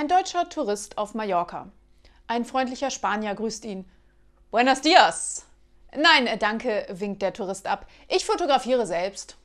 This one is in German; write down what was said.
Ein deutscher Tourist auf Mallorca. Ein freundlicher Spanier grüßt ihn. Buenos dias! Nein, danke, winkt der Tourist ab. Ich fotografiere selbst.